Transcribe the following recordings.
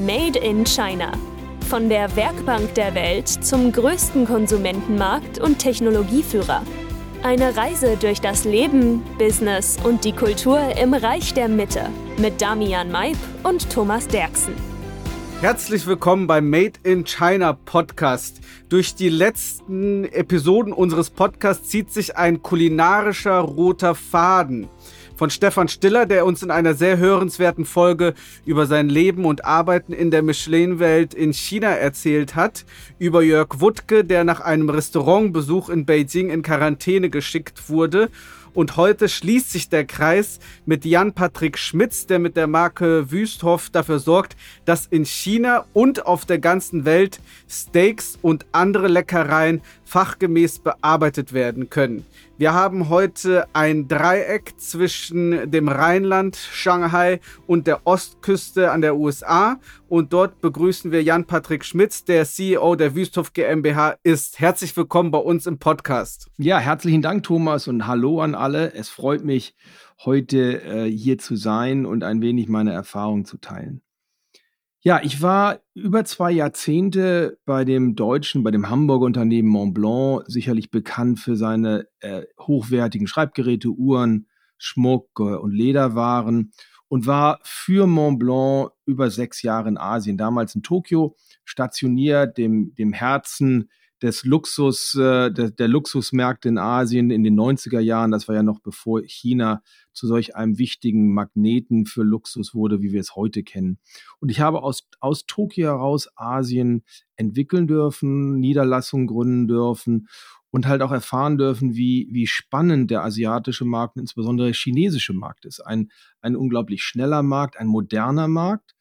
Made in China. Von der Werkbank der Welt zum größten Konsumentenmarkt und Technologieführer. Eine Reise durch das Leben, Business und die Kultur im Reich der Mitte mit Damian Maib und Thomas Derksen. Herzlich willkommen beim Made in China Podcast. Durch die letzten Episoden unseres Podcasts zieht sich ein kulinarischer roter Faden von Stefan Stiller, der uns in einer sehr hörenswerten Folge über sein Leben und Arbeiten in der Michelin-Welt in China erzählt hat, über Jörg Wuttke, der nach einem Restaurantbesuch in Beijing in Quarantäne geschickt wurde. Und heute schließt sich der Kreis mit Jan-Patrick Schmitz, der mit der Marke Wüsthoff dafür sorgt, dass in China und auf der ganzen Welt Steaks und andere Leckereien fachgemäß bearbeitet werden können. Wir haben heute ein Dreieck zwischen dem Rheinland, Shanghai und der Ostküste an der USA. Und dort begrüßen wir Jan-Patrick Schmitz, der CEO der Wüsthof GmbH ist. Herzlich willkommen bei uns im Podcast. Ja, herzlichen Dank, Thomas, und hallo an alle. Es freut mich, heute äh, hier zu sein und ein wenig meine Erfahrungen zu teilen. Ja, ich war über zwei Jahrzehnte bei dem deutschen, bei dem Hamburger Unternehmen Montblanc, sicherlich bekannt für seine äh, hochwertigen Schreibgeräte, Uhren, Schmuck äh, und Lederwaren und war für Montblanc über sechs Jahre in Asien, damals in Tokio, stationiert, dem, dem Herzen des Luxus, äh, der, der Luxusmärkte in Asien in den 90er Jahren. Das war ja noch bevor China zu solch einem wichtigen Magneten für Luxus wurde, wie wir es heute kennen. Und ich habe aus, aus Tokio heraus Asien entwickeln dürfen, Niederlassungen gründen dürfen und halt auch erfahren dürfen, wie, wie spannend der asiatische Markt, insbesondere der chinesische Markt ist. Ein, ein unglaublich schneller Markt, ein moderner Markt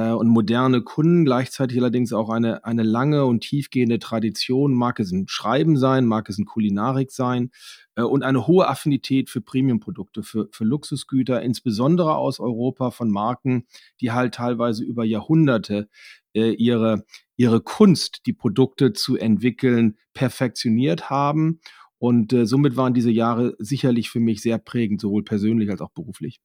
und moderne Kunden, gleichzeitig allerdings auch eine, eine lange und tiefgehende Tradition, mag es in Schreiben sein, mag es in Kulinarik sein äh, und eine hohe Affinität für Premium-Produkte, für, für Luxusgüter, insbesondere aus Europa von Marken, die halt teilweise über Jahrhunderte äh, ihre, ihre Kunst, die Produkte zu entwickeln, perfektioniert haben. Und äh, somit waren diese Jahre sicherlich für mich sehr prägend, sowohl persönlich als auch beruflich.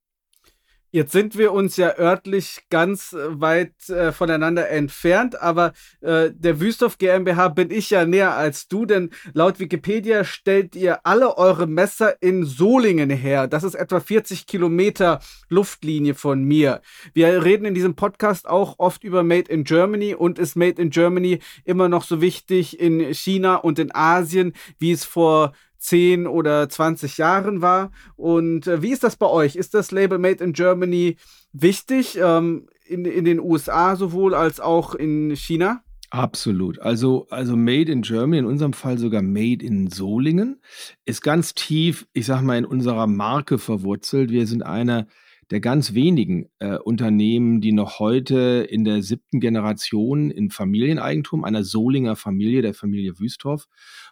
Jetzt sind wir uns ja örtlich ganz äh, weit äh, voneinander entfernt, aber äh, der Wüsthof GmbH bin ich ja näher als du, denn laut Wikipedia stellt ihr alle eure Messer in Solingen her. Das ist etwa 40 Kilometer Luftlinie von mir. Wir reden in diesem Podcast auch oft über Made in Germany und ist Made in Germany immer noch so wichtig in China und in Asien, wie es vor 10 oder 20 Jahren war. Und äh, wie ist das bei euch? Ist das Label Made in Germany wichtig ähm, in, in den USA sowohl als auch in China? Absolut. Also, also Made in Germany, in unserem Fall sogar Made in Solingen, ist ganz tief, ich sag mal, in unserer Marke verwurzelt. Wir sind einer der ganz wenigen äh, Unternehmen, die noch heute in der siebten Generation in Familieneigentum einer Solinger Familie, der Familie Wüsthoff,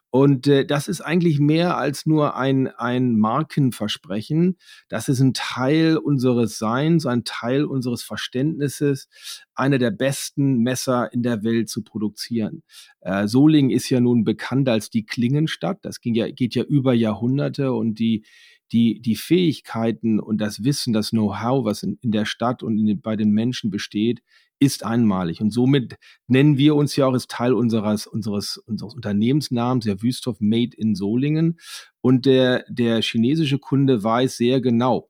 und äh, das ist eigentlich mehr als nur ein, ein Markenversprechen. Das ist ein Teil unseres Seins, ein Teil unseres Verständnisses, eine der besten Messer in der Welt zu produzieren. Äh, Solingen ist ja nun bekannt als die Klingenstadt. Das ging ja, geht ja über Jahrhunderte und die, die, die Fähigkeiten und das Wissen, das Know-how, was in, in der Stadt und in, bei den Menschen besteht, ist einmalig. Und somit nennen wir uns ja auch als Teil unseres, unseres, unseres Unternehmensnamens, der Wüsthoff Made in Solingen. Und der, der chinesische Kunde weiß sehr genau,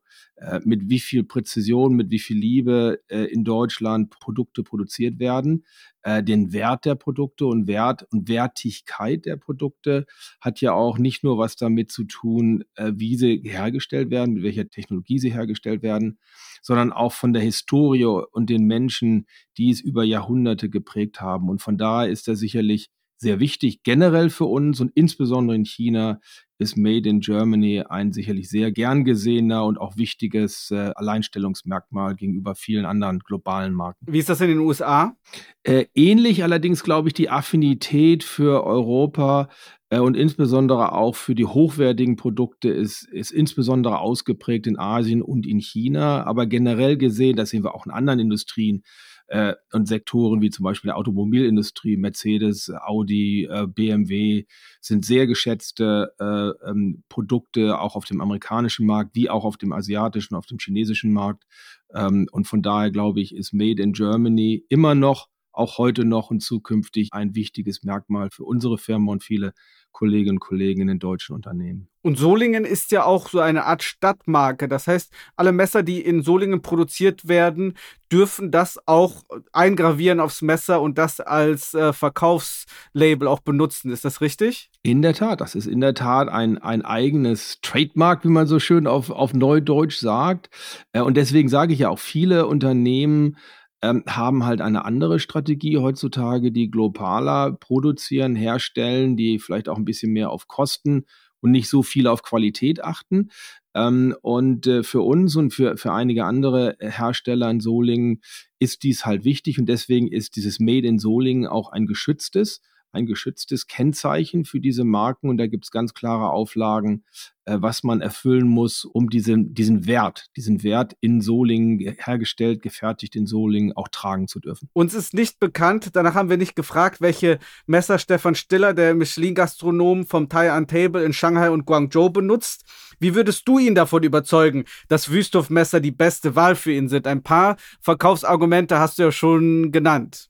mit wie viel Präzision, mit wie viel Liebe äh, in Deutschland Produkte produziert werden. Äh, den Wert der Produkte und Wert und Wertigkeit der Produkte hat ja auch nicht nur was damit zu tun, wie sie hergestellt werden, mit welcher Technologie sie hergestellt werden, sondern auch von der Historie und den Menschen, die es über Jahrhunderte geprägt haben. Und von daher ist er sicherlich sehr wichtig generell für uns und insbesondere in China ist Made in Germany ein sicherlich sehr gern gesehener und auch wichtiges äh, Alleinstellungsmerkmal gegenüber vielen anderen globalen Marken. Wie ist das in den USA? Äh, ähnlich allerdings, glaube ich, die Affinität für Europa äh, und insbesondere auch für die hochwertigen Produkte ist, ist insbesondere ausgeprägt in Asien und in China. Aber generell gesehen, das sehen wir auch in anderen Industrien, äh, und Sektoren wie zum Beispiel der Automobilindustrie, Mercedes, Audi, äh, BMW sind sehr geschätzte äh, ähm, Produkte auch auf dem amerikanischen Markt wie auch auf dem asiatischen, auf dem chinesischen Markt. Ähm, und von daher glaube ich, ist Made in Germany immer noch auch heute noch und zukünftig ein wichtiges Merkmal für unsere Firma und viele Kolleginnen und Kollegen in den deutschen Unternehmen. Und Solingen ist ja auch so eine Art Stadtmarke. Das heißt, alle Messer, die in Solingen produziert werden, dürfen das auch eingravieren aufs Messer und das als äh, Verkaufslabel auch benutzen. Ist das richtig? In der Tat, das ist in der Tat ein, ein eigenes Trademark, wie man so schön auf, auf Neudeutsch sagt. Äh, und deswegen sage ich ja auch, viele Unternehmen ähm, haben halt eine andere Strategie heutzutage, die globaler produzieren, herstellen, die vielleicht auch ein bisschen mehr auf Kosten und nicht so viel auf Qualität achten. Ähm, und äh, für uns und für, für einige andere Hersteller in Solingen ist dies halt wichtig und deswegen ist dieses Made in Solingen auch ein geschütztes ein geschütztes Kennzeichen für diese Marken und da gibt es ganz klare Auflagen, äh, was man erfüllen muss, um diesen, diesen Wert, diesen Wert in Solingen hergestellt, gefertigt in Solingen auch tragen zu dürfen. Uns ist nicht bekannt, danach haben wir nicht gefragt, welche Messer Stefan Stiller, der Michelin-Gastronom vom Thai an Table in Shanghai und Guangzhou benutzt. Wie würdest du ihn davon überzeugen, dass Wüsthof-Messer die beste Wahl für ihn sind? Ein paar Verkaufsargumente hast du ja schon genannt.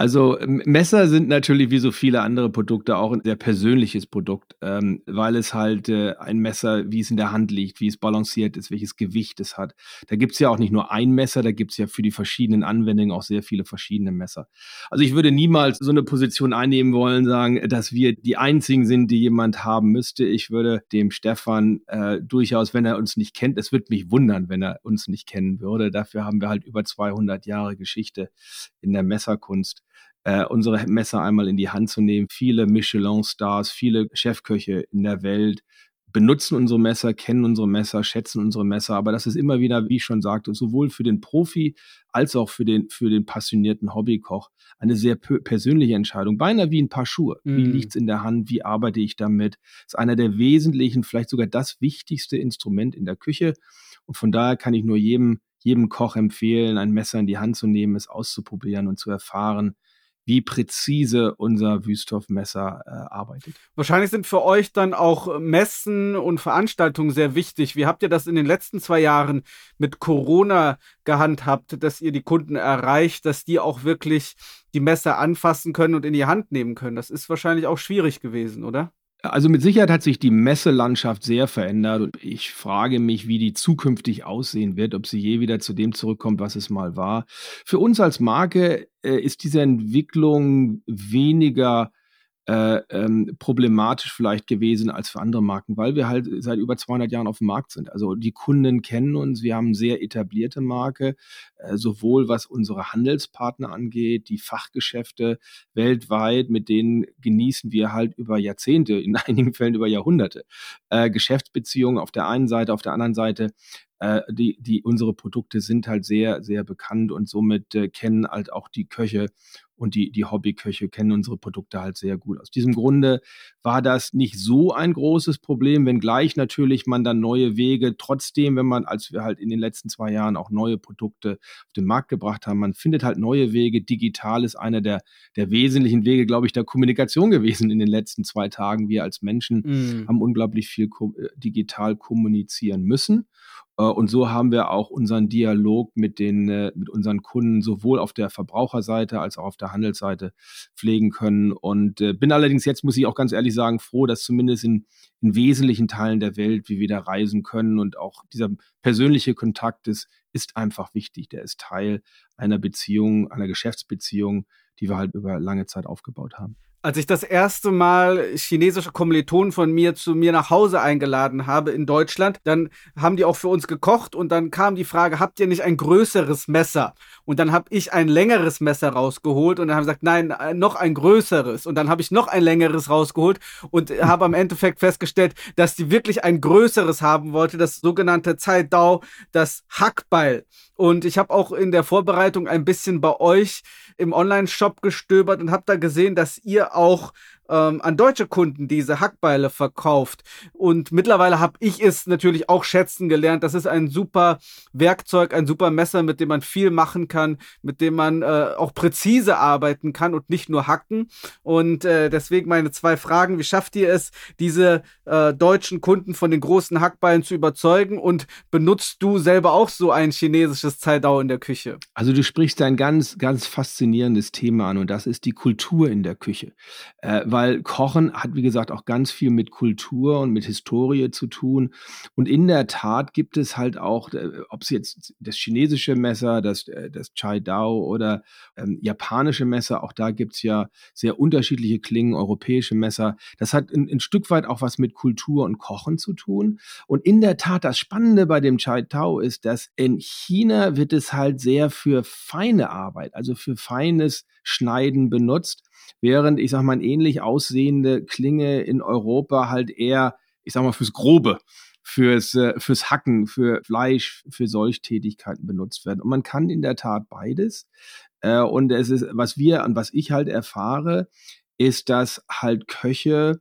Also Messer sind natürlich wie so viele andere Produkte auch ein sehr persönliches Produkt, ähm, weil es halt äh, ein Messer, wie es in der Hand liegt, wie es balanciert ist, welches Gewicht es hat. Da gibt es ja auch nicht nur ein Messer, da gibt es ja für die verschiedenen Anwendungen auch sehr viele verschiedene Messer. Also ich würde niemals so eine Position einnehmen wollen, sagen, dass wir die einzigen sind, die jemand haben müsste. Ich würde dem Stefan äh, durchaus, wenn er uns nicht kennt, es würde mich wundern, wenn er uns nicht kennen würde. Dafür haben wir halt über 200 Jahre Geschichte in der Messerkunst äh, unsere Messer einmal in die Hand zu nehmen. Viele Michelin-Stars, viele Chefköche in der Welt benutzen unsere Messer, kennen unsere Messer, schätzen unsere Messer. Aber das ist immer wieder, wie ich schon sagte, sowohl für den Profi als auch für den, für den passionierten Hobbykoch eine sehr persönliche Entscheidung. Beinahe wie ein Paar Schuhe. Mm. Wie liegt's in der Hand? Wie arbeite ich damit? Ist einer der wesentlichen, vielleicht sogar das wichtigste Instrument in der Küche. Und von daher kann ich nur jedem, jedem Koch empfehlen, ein Messer in die Hand zu nehmen, es auszuprobieren und zu erfahren, wie präzise unser Wüsthoff-Messer äh, arbeitet. Wahrscheinlich sind für euch dann auch Messen und Veranstaltungen sehr wichtig. Wie habt ihr das in den letzten zwei Jahren mit Corona gehandhabt, dass ihr die Kunden erreicht, dass die auch wirklich die Messer anfassen können und in die Hand nehmen können? Das ist wahrscheinlich auch schwierig gewesen, oder? Also mit Sicherheit hat sich die Messelandschaft sehr verändert und ich frage mich, wie die zukünftig aussehen wird, ob sie je wieder zu dem zurückkommt, was es mal war. Für uns als Marke äh, ist diese Entwicklung weniger äh, ähm, problematisch vielleicht gewesen als für andere Marken, weil wir halt seit über 200 Jahren auf dem Markt sind. Also die Kunden kennen uns, wir haben sehr etablierte Marke, äh, sowohl was unsere Handelspartner angeht, die Fachgeschäfte weltweit, mit denen genießen wir halt über Jahrzehnte, in einigen Fällen über Jahrhunderte, äh, Geschäftsbeziehungen auf der einen Seite, auf der anderen Seite äh, die, die, unsere Produkte sind halt sehr, sehr bekannt und somit äh, kennen halt auch die Köche und die, die Hobbyköche kennen unsere Produkte halt sehr gut. Aus diesem Grunde war das nicht so ein großes Problem, wenngleich natürlich man dann neue Wege, trotzdem, wenn man, als wir halt in den letzten zwei Jahren auch neue Produkte auf den Markt gebracht haben, man findet halt neue Wege. Digital ist einer der, der wesentlichen Wege, glaube ich, der Kommunikation gewesen in den letzten zwei Tagen. Wir als Menschen mm. haben unglaublich viel äh, digital kommunizieren müssen. Äh, und so haben wir auch unseren Dialog mit den, äh, mit unseren Kunden sowohl auf der Verbraucherseite als auch auf der Handelsseite pflegen können. Und äh, bin allerdings jetzt, muss ich auch ganz ehrlich sagen, froh, dass zumindest in, in wesentlichen Teilen der Welt wir wieder reisen können und auch dieser persönliche Kontakt ist, ist einfach wichtig. Der ist Teil einer Beziehung, einer Geschäftsbeziehung, die wir halt über lange Zeit aufgebaut haben als ich das erste Mal chinesische Kommilitonen von mir zu mir nach Hause eingeladen habe in Deutschland, dann haben die auch für uns gekocht und dann kam die Frage, habt ihr nicht ein größeres Messer? Und dann habe ich ein längeres Messer rausgeholt und dann haben sie gesagt, nein, äh, noch ein größeres. Und dann habe ich noch ein längeres rausgeholt und habe am Endeffekt festgestellt, dass die wirklich ein größeres haben wollte, das sogenannte Zaidao, das Hackbeil. Und ich habe auch in der Vorbereitung ein bisschen bei euch im Online-Shop gestöbert und habe da gesehen, dass ihr auch ähm, an deutsche Kunden diese Hackbeile verkauft. Und mittlerweile habe ich es natürlich auch schätzen gelernt. Das ist ein super Werkzeug, ein super Messer, mit dem man viel machen kann, mit dem man äh, auch präzise arbeiten kann und nicht nur hacken. Und äh, deswegen meine zwei Fragen. Wie schafft ihr es, diese äh, deutschen Kunden von den großen Hackbeilen zu überzeugen? Und benutzt du selber auch so ein chinesisches Zaidao in der Küche? Also du sprichst ein ganz, ganz faszinierendes Thema an und das ist die Kultur in der Küche. Äh, weil Kochen hat, wie gesagt, auch ganz viel mit Kultur und mit Historie zu tun. Und in der Tat gibt es halt auch, äh, ob es jetzt das chinesische Messer, das, äh, das Chai Dao oder ähm, japanische Messer, auch da gibt es ja sehr unterschiedliche Klingen, europäische Messer. Das hat ein, ein Stück weit auch was mit Kultur und Kochen zu tun. Und in der Tat, das Spannende bei dem Chai Dao ist, dass in China wird es halt sehr für feine Arbeit, also für feines Schneiden benutzt, während ich sag mal eine ähnlich aussehende Klinge in Europa halt eher, ich sag mal fürs Grobe fürs, äh, fürs Hacken, für Fleisch, für solche Tätigkeiten benutzt werden. Und man kann in der Tat beides. Äh, und es ist, was wir und was ich halt erfahre, ist, dass halt Köche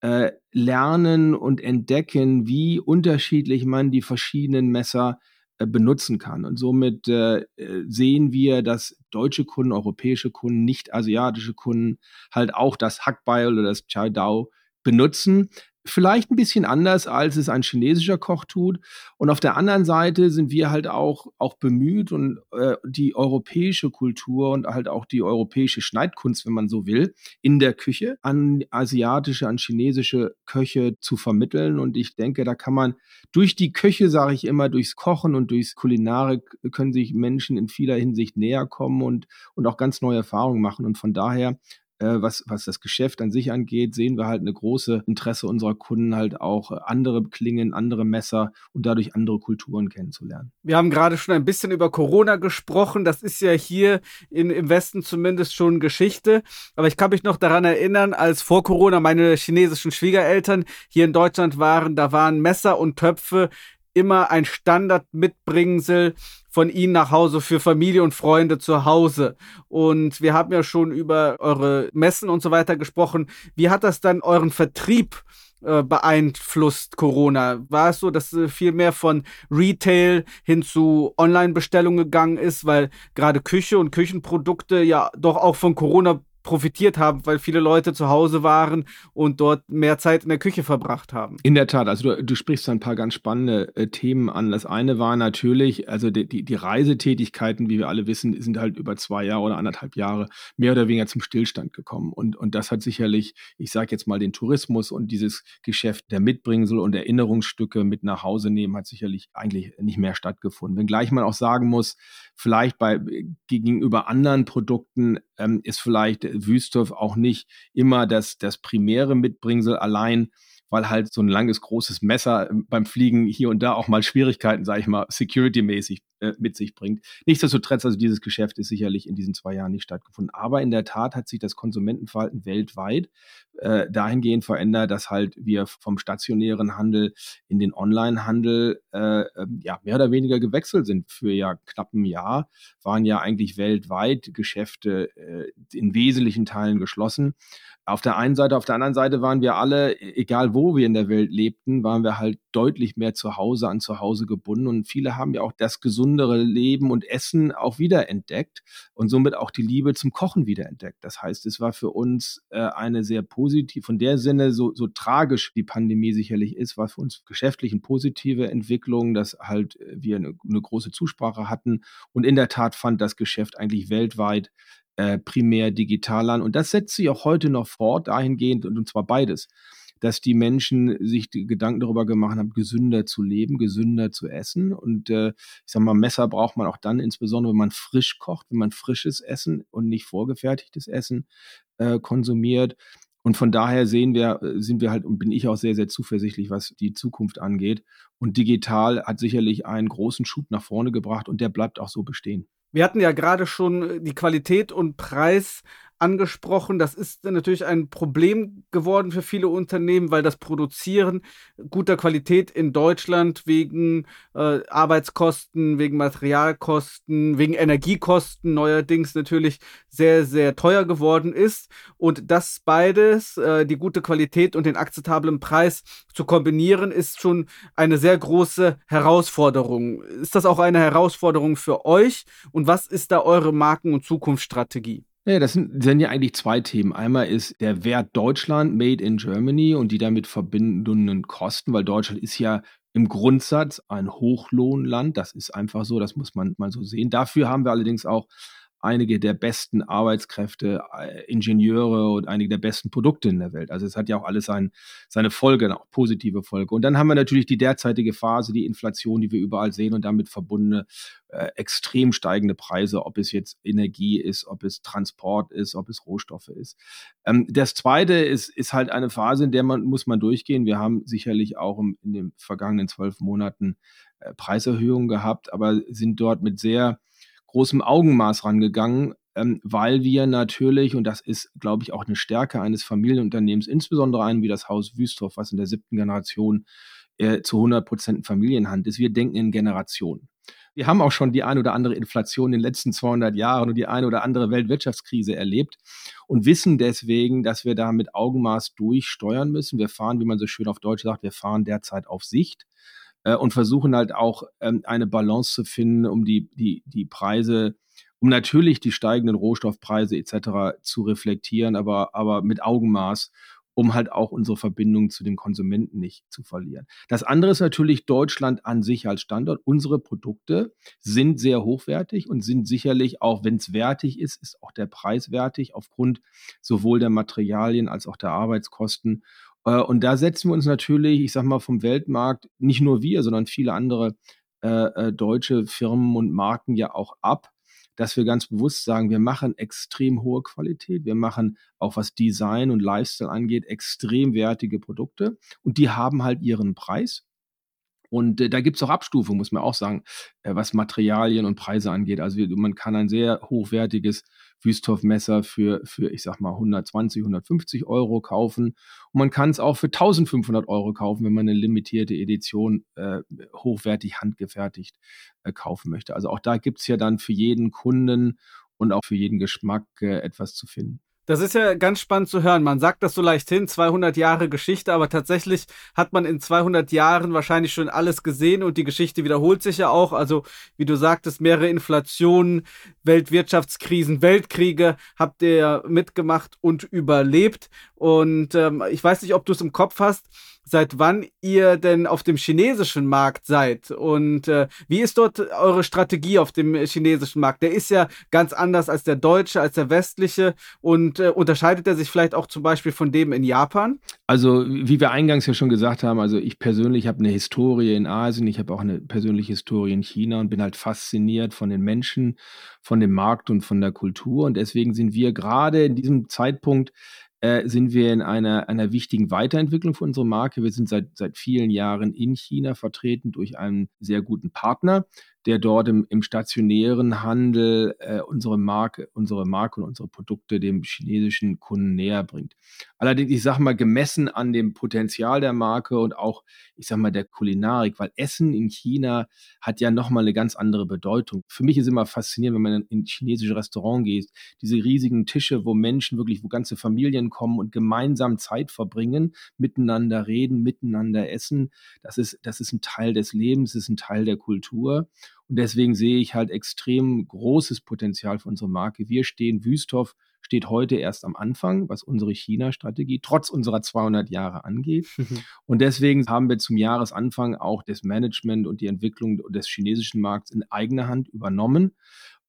äh, lernen und entdecken, wie unterschiedlich man die verschiedenen Messer benutzen kann. Und somit äh, sehen wir, dass deutsche Kunden, europäische Kunden, nicht asiatische Kunden halt auch das Hackbeil oder das Chai Dao benutzen, vielleicht ein bisschen anders, als es ein chinesischer Koch tut. Und auf der anderen Seite sind wir halt auch, auch bemüht und äh, die europäische Kultur und halt auch die europäische Schneidkunst, wenn man so will, in der Küche an asiatische, an chinesische Köche zu vermitteln. Und ich denke, da kann man durch die Köche, sage ich immer, durchs Kochen und durchs Kulinarik können sich Menschen in vieler Hinsicht näher kommen und, und auch ganz neue Erfahrungen machen. Und von daher was, was das Geschäft an sich angeht, sehen wir halt eine große Interesse unserer Kunden halt auch äh, andere Klingen, andere Messer und dadurch andere Kulturen kennenzulernen. Wir haben gerade schon ein bisschen über Corona gesprochen. Das ist ja hier in, im Westen zumindest schon Geschichte. Aber ich kann mich noch daran erinnern, als vor Corona meine chinesischen Schwiegereltern hier in Deutschland waren, da waren Messer und Töpfe immer ein Standardmitbringsel von Ihnen nach Hause für Familie und Freunde zu Hause. Und wir haben ja schon über eure Messen und so weiter gesprochen. Wie hat das dann euren Vertrieb äh, beeinflusst Corona? War es so, dass äh, viel mehr von Retail hin zu Online-Bestellungen gegangen ist, weil gerade Küche und Küchenprodukte ja doch auch von Corona profitiert haben, weil viele Leute zu Hause waren und dort mehr Zeit in der Küche verbracht haben. In der Tat, also du, du sprichst ein paar ganz spannende äh, Themen an. Das eine war natürlich, also die, die, die, Reisetätigkeiten, wie wir alle wissen, sind halt über zwei Jahre oder anderthalb Jahre mehr oder weniger zum Stillstand gekommen. Und, und das hat sicherlich, ich sage jetzt mal, den Tourismus und dieses Geschäft der Mitbringsel und Erinnerungsstücke mit nach Hause nehmen, hat sicherlich eigentlich nicht mehr stattgefunden. Wenngleich man auch sagen muss, vielleicht bei gegenüber anderen Produkten ähm, ist vielleicht Wüsthof auch nicht immer das, das primäre Mitbringsel allein weil halt so ein langes, großes Messer ähm, beim Fliegen hier und da auch mal Schwierigkeiten, sage ich mal, security-mäßig äh, mit sich bringt. Nichtsdestotrotz, also dieses Geschäft ist sicherlich in diesen zwei Jahren nicht stattgefunden. Aber in der Tat hat sich das Konsumentenverhalten weltweit äh, dahingehend verändert, dass halt wir vom stationären Handel in den Online-Handel äh, ähm, ja mehr oder weniger gewechselt sind. Für ja knapp ein Jahr waren ja eigentlich weltweit Geschäfte äh, in wesentlichen Teilen geschlossen. Auf der einen Seite, auf der anderen Seite waren wir alle, egal wo wir in der Welt lebten, waren wir halt deutlich mehr zu Hause an zu Hause gebunden und viele haben ja auch das gesundere Leben und Essen auch wiederentdeckt und somit auch die Liebe zum Kochen wiederentdeckt. Das heißt, es war für uns äh, eine sehr positiv, von der Sinne so, so tragisch die Pandemie sicherlich ist, war für uns geschäftlich eine positive Entwicklung, dass halt wir eine, eine große Zusprache hatten und in der Tat fand das Geschäft eigentlich weltweit äh, primär digital an. Und das setzt sich auch heute noch fort, dahingehend, und, und zwar beides, dass die Menschen sich die Gedanken darüber gemacht haben, gesünder zu leben, gesünder zu essen. Und äh, ich sag mal, Messer braucht man auch dann, insbesondere wenn man frisch kocht, wenn man frisches Essen und nicht vorgefertigtes Essen äh, konsumiert. Und von daher sehen wir, äh, sind wir halt und bin ich auch sehr, sehr zuversichtlich, was die Zukunft angeht. Und digital hat sicherlich einen großen Schub nach vorne gebracht und der bleibt auch so bestehen. Wir hatten ja gerade schon die Qualität und Preis angesprochen. Das ist natürlich ein Problem geworden für viele Unternehmen, weil das Produzieren guter Qualität in Deutschland wegen äh, Arbeitskosten, wegen Materialkosten, wegen Energiekosten neuerdings natürlich sehr, sehr teuer geworden ist. Und das beides, äh, die gute Qualität und den akzeptablen Preis zu kombinieren, ist schon eine sehr große Herausforderung. Ist das auch eine Herausforderung für euch? Und was ist da eure Marken- und Zukunftsstrategie? Ja, das sind, sind ja eigentlich zwei Themen. Einmal ist der Wert Deutschland, Made in Germany und die damit verbindenden Kosten, weil Deutschland ist ja im Grundsatz ein Hochlohnland. Das ist einfach so, das muss man mal so sehen. Dafür haben wir allerdings auch einige der besten Arbeitskräfte, äh, Ingenieure und einige der besten Produkte in der Welt. Also es hat ja auch alles sein, seine Folge, auch positive Folge. Und dann haben wir natürlich die derzeitige Phase, die Inflation, die wir überall sehen und damit verbundene äh, extrem steigende Preise, ob es jetzt Energie ist, ob es Transport ist, ob es Rohstoffe ist. Ähm, das Zweite ist, ist halt eine Phase, in der man muss man durchgehen. Wir haben sicherlich auch im, in den vergangenen zwölf Monaten äh, Preiserhöhungen gehabt, aber sind dort mit sehr großem Augenmaß rangegangen, ähm, weil wir natürlich, und das ist, glaube ich, auch eine Stärke eines Familienunternehmens, insbesondere einen wie das Haus Wüstorf, was in der siebten Generation äh, zu 100 Prozent Familienhand ist, wir denken in Generationen. Wir haben auch schon die ein oder andere Inflation in den letzten 200 Jahren und die eine oder andere Weltwirtschaftskrise erlebt und wissen deswegen, dass wir da mit Augenmaß durchsteuern müssen. Wir fahren, wie man so schön auf Deutsch sagt, wir fahren derzeit auf Sicht äh, und versuchen halt auch ähm, eine Balance zu finden, um die, die, die Preise, um natürlich die steigenden Rohstoffpreise etc. zu reflektieren, aber, aber mit Augenmaß um halt auch unsere Verbindung zu den Konsumenten nicht zu verlieren. Das andere ist natürlich Deutschland an sich als Standort. Unsere Produkte sind sehr hochwertig und sind sicherlich auch, wenn es wertig ist, ist auch der Preis wertig aufgrund sowohl der Materialien als auch der Arbeitskosten. Äh, und da setzen wir uns natürlich, ich sag mal, vom Weltmarkt, nicht nur wir, sondern viele andere äh, äh, deutsche Firmen und Marken ja auch ab, dass wir ganz bewusst sagen, wir machen extrem hohe Qualität, wir machen auch was Design und Lifestyle angeht, extrem wertige Produkte und die haben halt ihren Preis. Und äh, da gibt es auch Abstufungen, muss man auch sagen, äh, was Materialien und Preise angeht. Also man kann ein sehr hochwertiges Wüsthoff-Messer für, für, ich sag mal, 120, 150 Euro kaufen. Und man kann es auch für 1500 Euro kaufen, wenn man eine limitierte Edition äh, hochwertig handgefertigt äh, kaufen möchte. Also auch da gibt es ja dann für jeden Kunden und auch für jeden Geschmack äh, etwas zu finden. Das ist ja ganz spannend zu hören. Man sagt das so leicht hin, 200 Jahre Geschichte, aber tatsächlich hat man in 200 Jahren wahrscheinlich schon alles gesehen und die Geschichte wiederholt sich ja auch. Also, wie du sagtest, mehrere Inflationen, Weltwirtschaftskrisen, Weltkriege habt ihr mitgemacht und überlebt. Und ähm, ich weiß nicht, ob du es im Kopf hast seit wann ihr denn auf dem chinesischen Markt seid und äh, wie ist dort eure Strategie auf dem chinesischen Markt? Der ist ja ganz anders als der deutsche, als der westliche und äh, unterscheidet er sich vielleicht auch zum Beispiel von dem in Japan? Also wie wir eingangs ja schon gesagt haben, also ich persönlich habe eine Historie in Asien, ich habe auch eine persönliche Historie in China und bin halt fasziniert von den Menschen, von dem Markt und von der Kultur und deswegen sind wir gerade in diesem Zeitpunkt äh, sind wir in einer, einer wichtigen Weiterentwicklung für unsere Marke. Wir sind seit, seit vielen Jahren in China vertreten durch einen sehr guten Partner, der dort im, im stationären Handel äh, unsere Marke, unsere Marke und unsere Produkte dem chinesischen Kunden näher bringt. Allerdings, ich sage mal, gemessen an dem Potenzial der Marke und auch, ich sage mal, der Kulinarik, weil Essen in China hat ja nochmal eine ganz andere Bedeutung. Für mich ist immer faszinierend, wenn man in ein chinesisches Restaurant geht, diese riesigen Tische, wo Menschen wirklich, wo ganze Familien kommen und gemeinsam Zeit verbringen, miteinander reden, miteinander essen. Das ist, das ist ein Teil des Lebens, das ist ein Teil der Kultur. Und deswegen sehe ich halt extrem großes Potenzial für unsere Marke. Wir stehen, Wüsthoff steht heute erst am Anfang, was unsere China-Strategie trotz unserer 200 Jahre angeht. Und deswegen haben wir zum Jahresanfang auch das Management und die Entwicklung des chinesischen Markts in eigener Hand übernommen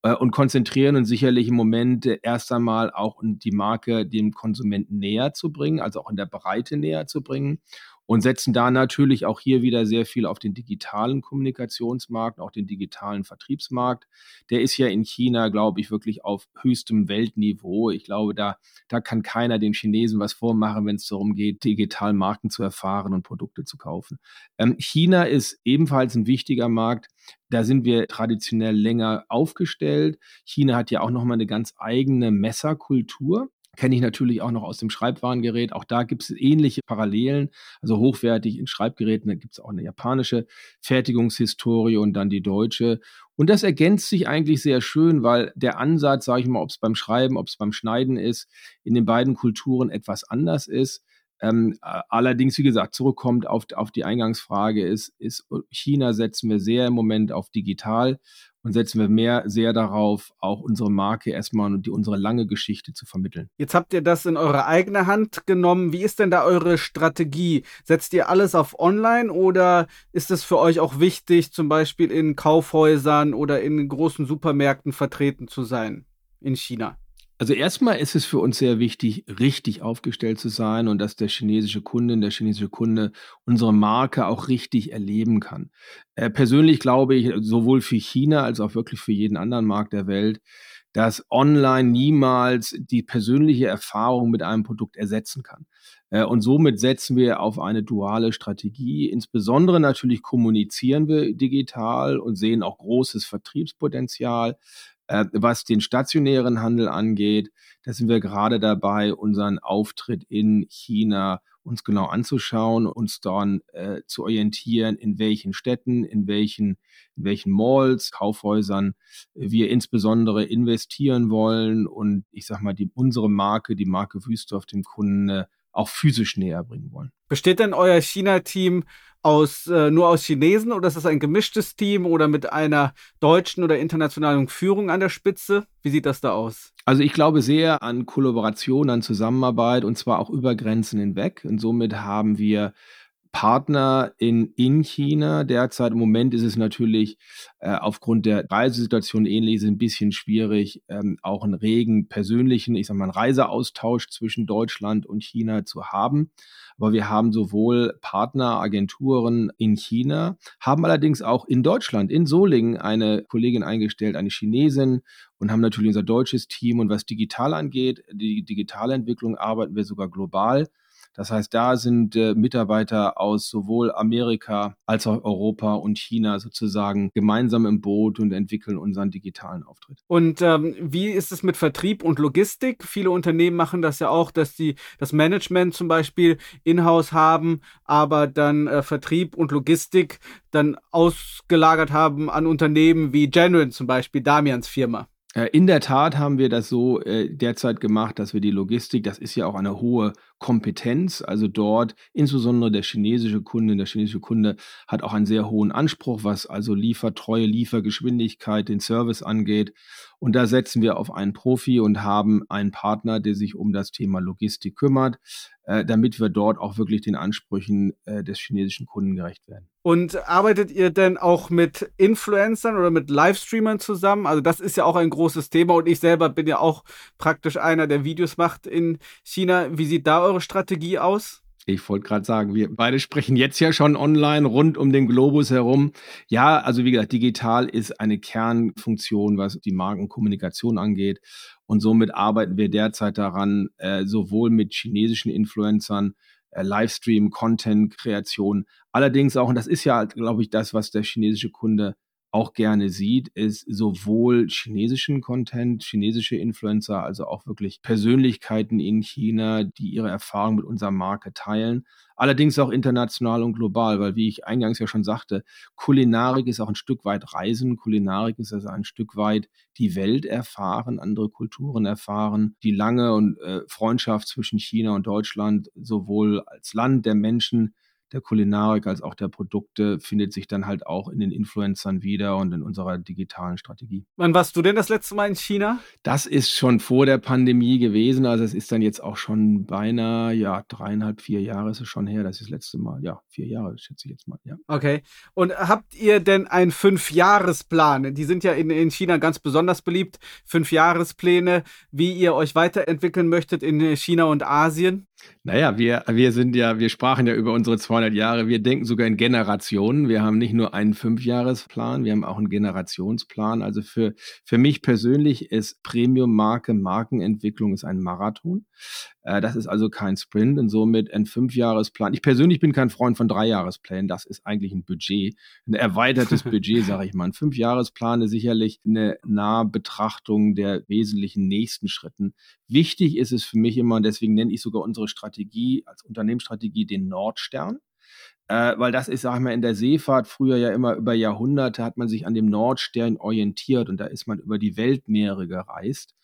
äh, und konzentrieren uns sicherlich im Moment erst einmal auch die Marke dem Konsumenten näher zu bringen, also auch in der Breite näher zu bringen und setzen da natürlich auch hier wieder sehr viel auf den digitalen Kommunikationsmarkt, auch den digitalen Vertriebsmarkt. Der ist ja in China, glaube ich, wirklich auf höchstem Weltniveau. Ich glaube, da, da kann keiner den Chinesen was vormachen, wenn es darum geht, digital Marken zu erfahren und Produkte zu kaufen. Ähm, China ist ebenfalls ein wichtiger Markt. Da sind wir traditionell länger aufgestellt. China hat ja auch nochmal eine ganz eigene Messerkultur kenne ich natürlich auch noch aus dem Schreibwarengerät. Auch da gibt es ähnliche Parallelen. Also hochwertig in Schreibgeräten, da gibt es auch eine japanische Fertigungshistorie und dann die deutsche. Und das ergänzt sich eigentlich sehr schön, weil der Ansatz, sage ich mal, ob es beim Schreiben, ob es beim Schneiden ist, in den beiden Kulturen etwas anders ist. Ähm, allerdings, wie gesagt, zurückkommt auf, auf die Eingangsfrage, ist, ist China setzen wir sehr im Moment auf digital und setzen wir mehr sehr darauf, auch unsere Marke erstmal und die, unsere lange Geschichte zu vermitteln. Jetzt habt ihr das in eure eigene Hand genommen. Wie ist denn da eure Strategie? Setzt ihr alles auf Online oder ist es für euch auch wichtig, zum Beispiel in Kaufhäusern oder in großen Supermärkten vertreten zu sein in China? Also erstmal ist es für uns sehr wichtig, richtig aufgestellt zu sein und dass der chinesische Kunde, der chinesische Kunde unsere Marke auch richtig erleben kann. Äh, persönlich glaube ich, sowohl für China als auch wirklich für jeden anderen Markt der Welt, dass online niemals die persönliche Erfahrung mit einem Produkt ersetzen kann. Äh, und somit setzen wir auf eine duale Strategie. Insbesondere natürlich kommunizieren wir digital und sehen auch großes Vertriebspotenzial. Äh, was den stationären Handel angeht, da sind wir gerade dabei, unseren Auftritt in China uns genau anzuschauen, uns dann äh, zu orientieren, in welchen Städten, in welchen, in welchen Malls, Kaufhäusern wir insbesondere investieren wollen. Und ich sag mal, die, unsere Marke, die Marke Wüstorf dem Kunden auch physisch näher bringen wollen. Besteht denn euer China-Team aus äh, nur aus Chinesen oder ist das ein gemischtes Team oder mit einer deutschen oder internationalen Führung an der Spitze? Wie sieht das da aus? Also ich glaube sehr an Kollaboration, an Zusammenarbeit und zwar auch über Grenzen hinweg. Und somit haben wir Partner in, in China. Derzeit im Moment ist es natürlich äh, aufgrund der Reisesituation ähnlich, ist ein bisschen schwierig, ähm, auch einen regen persönlichen, ich sag mal, einen Reiseaustausch zwischen Deutschland und China zu haben. Aber wir haben sowohl Partner, Agenturen in China, haben allerdings auch in Deutschland, in Solingen, eine Kollegin eingestellt, eine Chinesin und haben natürlich unser deutsches Team. Und was digital angeht, die digitale Entwicklung arbeiten wir sogar global das heißt, da sind äh, Mitarbeiter aus sowohl Amerika als auch Europa und China sozusagen gemeinsam im Boot und entwickeln unseren digitalen Auftritt. Und ähm, wie ist es mit Vertrieb und Logistik? Viele Unternehmen machen das ja auch, dass sie das Management zum Beispiel in-house haben, aber dann äh, Vertrieb und Logistik dann ausgelagert haben an Unternehmen wie Genuine zum Beispiel, Damians Firma. Äh, in der Tat haben wir das so äh, derzeit gemacht, dass wir die Logistik, das ist ja auch eine hohe Kompetenz, also dort insbesondere der chinesische Kunde, der chinesische Kunde hat auch einen sehr hohen Anspruch, was also Liefertreue, Liefergeschwindigkeit, den Service angeht. Und da setzen wir auf einen Profi und haben einen Partner, der sich um das Thema Logistik kümmert, äh, damit wir dort auch wirklich den Ansprüchen äh, des chinesischen Kunden gerecht werden. Und arbeitet ihr denn auch mit Influencern oder mit Livestreamern zusammen? Also das ist ja auch ein großes Thema und ich selber bin ja auch praktisch einer, der Videos macht in China. Wie sieht da eure Strategie aus? Ich wollte gerade sagen, wir beide sprechen jetzt ja schon online rund um den Globus herum. Ja, also wie gesagt, digital ist eine Kernfunktion, was die Markenkommunikation angeht. Und somit arbeiten wir derzeit daran, äh, sowohl mit chinesischen Influencern, äh, Livestream, Content-Kreation, allerdings auch, und das ist ja, glaube ich, das, was der chinesische Kunde auch gerne sieht, ist sowohl chinesischen Content, chinesische Influencer, also auch wirklich Persönlichkeiten in China, die ihre Erfahrung mit unserer Marke teilen. Allerdings auch international und global, weil wie ich eingangs ja schon sagte, Kulinarik ist auch ein Stück weit Reisen, Kulinarik ist also ein Stück weit die Welt erfahren, andere Kulturen erfahren, die lange und äh, Freundschaft zwischen China und Deutschland sowohl als Land der Menschen der Kulinarik als auch der Produkte findet sich dann halt auch in den Influencern wieder und in unserer digitalen Strategie. Wann warst du denn das letzte Mal in China? Das ist schon vor der Pandemie gewesen. Also es ist dann jetzt auch schon beinahe, ja, dreieinhalb, vier Jahre ist es schon her. Das ist das letzte Mal. Ja, vier Jahre, schätze ich jetzt mal, ja. Okay. Und habt ihr denn einen Fünfjahresplan? Die sind ja in, in China ganz besonders beliebt. Fünfjahrespläne, wie ihr euch weiterentwickeln möchtet in China und Asien? Naja, wir, wir sind ja, wir sprachen ja über unsere 200 Jahre. Wir denken sogar in Generationen. Wir haben nicht nur einen Fünfjahresplan, wir haben auch einen Generationsplan. Also für, für mich persönlich ist Premium-Marke, Markenentwicklung ist ein Marathon. Äh, das ist also kein Sprint und somit ein Fünfjahresplan. Ich persönlich bin kein Freund von Dreijahresplänen. Das ist eigentlich ein Budget, ein erweitertes Budget, sage ich mal. Ein Fünfjahresplan ist sicherlich eine Nahbetrachtung der wesentlichen nächsten Schritten. Wichtig ist es für mich immer, und deswegen nenne ich sogar unsere Strategie als Unternehmensstrategie den Nordstern äh, weil das ist, sag ich mal, in der Seefahrt früher ja immer über Jahrhunderte hat man sich an dem Nordstern orientiert und da ist man über die Weltmeere gereist.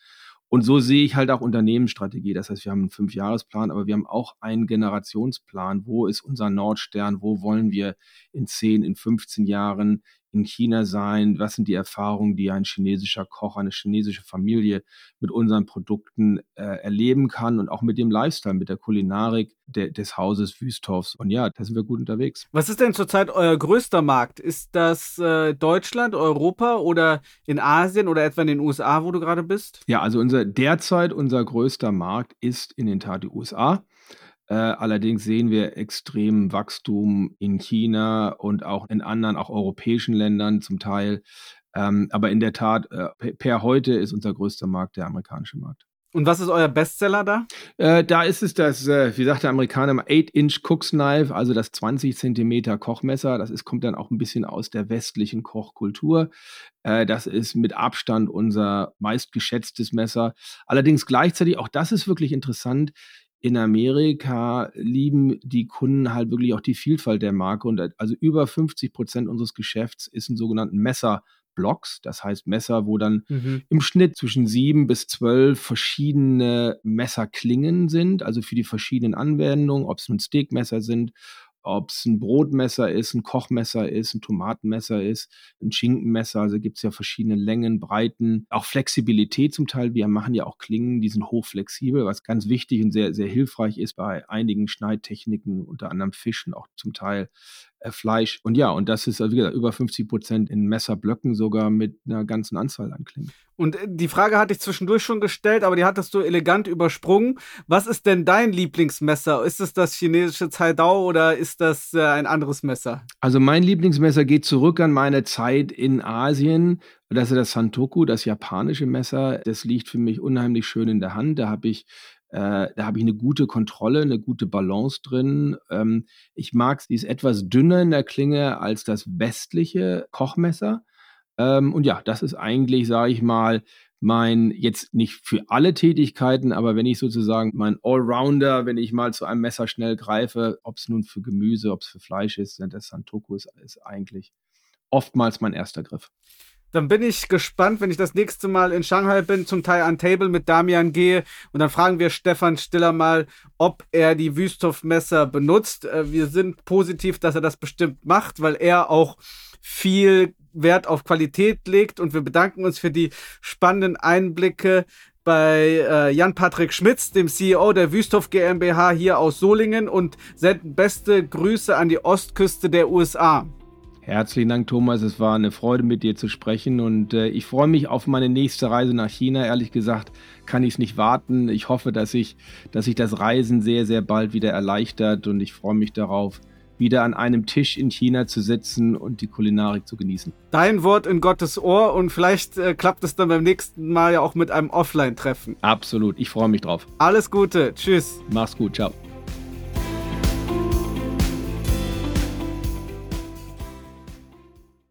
Und so sehe ich halt auch Unternehmensstrategie. Das heißt, wir haben einen Fünfjahresplan, aber wir haben auch einen Generationsplan. Wo ist unser Nordstern? Wo wollen wir in 10, in 15 Jahren in China sein? Was sind die Erfahrungen, die ein chinesischer Koch, eine chinesische Familie mit unseren Produkten äh, erleben kann und auch mit dem Lifestyle, mit der Kulinarik de des Hauses Wüsthoffs. Und ja, da sind wir gut unterwegs. Was ist denn zurzeit euer größter Markt? Ist das äh, Deutschland, Europa oder in Asien oder etwa in den USA, wo du gerade bist? Ja, also unser derzeit unser größter Markt ist in den Tat die USA. Äh, allerdings sehen wir extremen Wachstum in China und auch in anderen, auch europäischen Ländern zum Teil. Ähm, aber in der Tat, äh, per heute ist unser größter Markt der amerikanische Markt. Und was ist euer Bestseller da? Äh, da ist es das, äh, wie sagt der Amerikaner, 8-Inch Cooks Knife, also das 20 Zentimeter Kochmesser. Das ist, kommt dann auch ein bisschen aus der westlichen Kochkultur. Äh, das ist mit Abstand unser meistgeschätztes Messer. Allerdings gleichzeitig, auch das ist wirklich interessant, in Amerika lieben die Kunden halt wirklich auch die Vielfalt der Marke und also über 50 Prozent unseres Geschäfts ist in sogenannten Messerblocks, das heißt Messer, wo dann mhm. im Schnitt zwischen sieben bis zwölf verschiedene Messerklingen sind, also für die verschiedenen Anwendungen, ob es nun Steakmesser sind ob es ein Brotmesser ist, ein Kochmesser ist, ein Tomatenmesser ist, ein Schinkenmesser. Also gibt es ja verschiedene Längen, Breiten, auch Flexibilität zum Teil. Wir machen ja auch Klingen, die sind hochflexibel, was ganz wichtig und sehr, sehr hilfreich ist bei einigen Schneidtechniken, unter anderem Fischen, auch zum Teil Fleisch. Und ja, und das ist, also wie gesagt, über 50 Prozent in Messerblöcken sogar mit einer ganzen Anzahl an Klingen. Und äh, die Frage hatte ich zwischendurch schon gestellt, aber die hattest du elegant übersprungen. Was ist denn dein Lieblingsmesser? Ist es das chinesische Caidao oder ist das äh, ein anderes Messer? Also mein Lieblingsmesser geht zurück an meine Zeit in Asien. Das ist das Santoku, das japanische Messer. Das liegt für mich unheimlich schön in der Hand. Da habe ich äh, da habe ich eine gute Kontrolle, eine gute Balance drin. Ähm, ich mag es, die ist etwas dünner in der Klinge als das westliche Kochmesser. Ähm, und ja, das ist eigentlich, sage ich mal, mein, jetzt nicht für alle Tätigkeiten, aber wenn ich sozusagen mein Allrounder, wenn ich mal zu einem Messer schnell greife, ob es nun für Gemüse, ob es für Fleisch ist, das Santoku ist, ist eigentlich oftmals mein erster Griff. Dann bin ich gespannt, wenn ich das nächste Mal in Shanghai bin, zum Teil an Table mit Damian gehe. Und dann fragen wir Stefan Stiller mal, ob er die Wüsthoff-Messer benutzt. Äh, wir sind positiv, dass er das bestimmt macht, weil er auch viel Wert auf Qualität legt. Und wir bedanken uns für die spannenden Einblicke bei äh, Jan-Patrick Schmitz, dem CEO der Wüsthoff GmbH hier aus Solingen und senden beste Grüße an die Ostküste der USA. Herzlichen Dank, Thomas. Es war eine Freude, mit dir zu sprechen und äh, ich freue mich auf meine nächste Reise nach China. Ehrlich gesagt kann ich es nicht warten. Ich hoffe, dass ich, dass sich das Reisen sehr, sehr bald wieder erleichtert und ich freue mich darauf, wieder an einem Tisch in China zu sitzen und die Kulinarik zu genießen. Dein Wort in Gottes Ohr und vielleicht äh, klappt es dann beim nächsten Mal ja auch mit einem Offline-Treffen. Absolut. Ich freue mich drauf. Alles Gute. Tschüss. Mach's gut. Ciao.